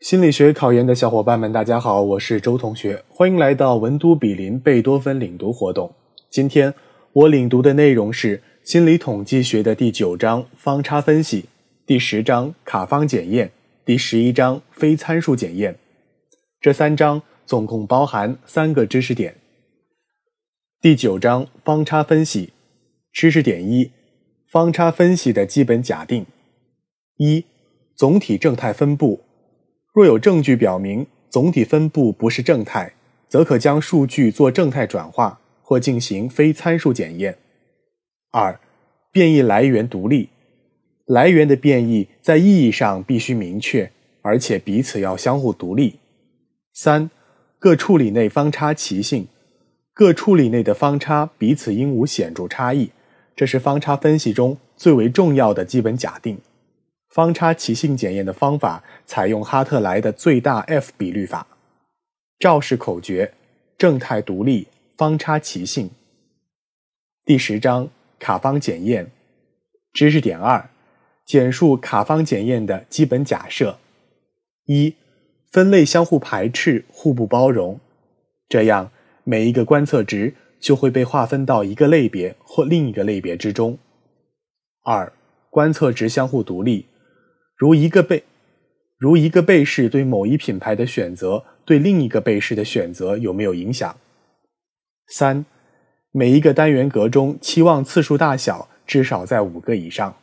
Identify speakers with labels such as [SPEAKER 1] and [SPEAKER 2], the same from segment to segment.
[SPEAKER 1] 心理学考研的小伙伴们，大家好，我是周同学，欢迎来到文都比邻贝多芬领读活动。今天我领读的内容是心理统计学的第九章方差分析，第十章卡方检验，第十一章非参数检验。这三章总共包含三个知识点。第九章方差分析，知识点一：方差分析的基本假定。一、总体正态分布。若有证据表明总体分布不是正态，则可将数据做正态转化或进行非参数检验。二、变异来源独立，来源的变异在意义上必须明确，而且彼此要相互独立。三、各处理内方差齐性，各处理内的方差彼此应无显著差异，这是方差分析中最为重要的基本假定。方差齐性检验的方法采用哈特莱的最大 F 比率法。赵氏口诀：正态独立，方差齐性。第十章卡方检验知识点二：简述卡方检验的基本假设。一、分类相互排斥，互不包容，这样每一个观测值就会被划分到一个类别或另一个类别之中。二、观测值相互独立。如一个被，如一个被试对某一品牌的选择对另一个被试的选择有没有影响？三，每一个单元格中期望次数大小至少在五个以上。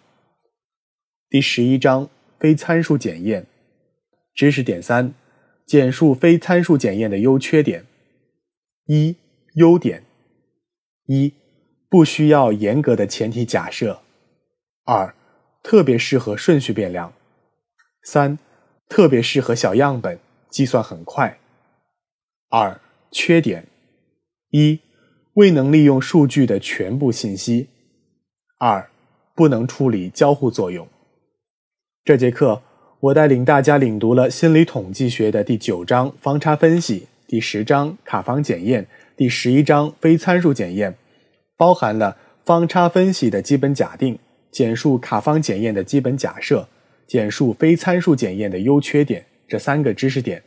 [SPEAKER 1] 第十一章非参数检验知识点三，简述非参数检验的优缺点。一、优点：一、不需要严格的前提假设；二、特别适合顺序变量。三，特别适合小样本，计算很快。二，缺点：一，未能利用数据的全部信息；二，不能处理交互作用。这节课我带领大家领读了心理统计学的第九章方差分析，第十章卡方检验，第十一章非参数检验，包含了方差分析的基本假定，简述卡方检验的基本假设。简述非参数检验的优缺点，这三个知识点，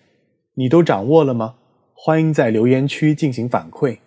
[SPEAKER 1] 你都掌握了吗？欢迎在留言区进行反馈。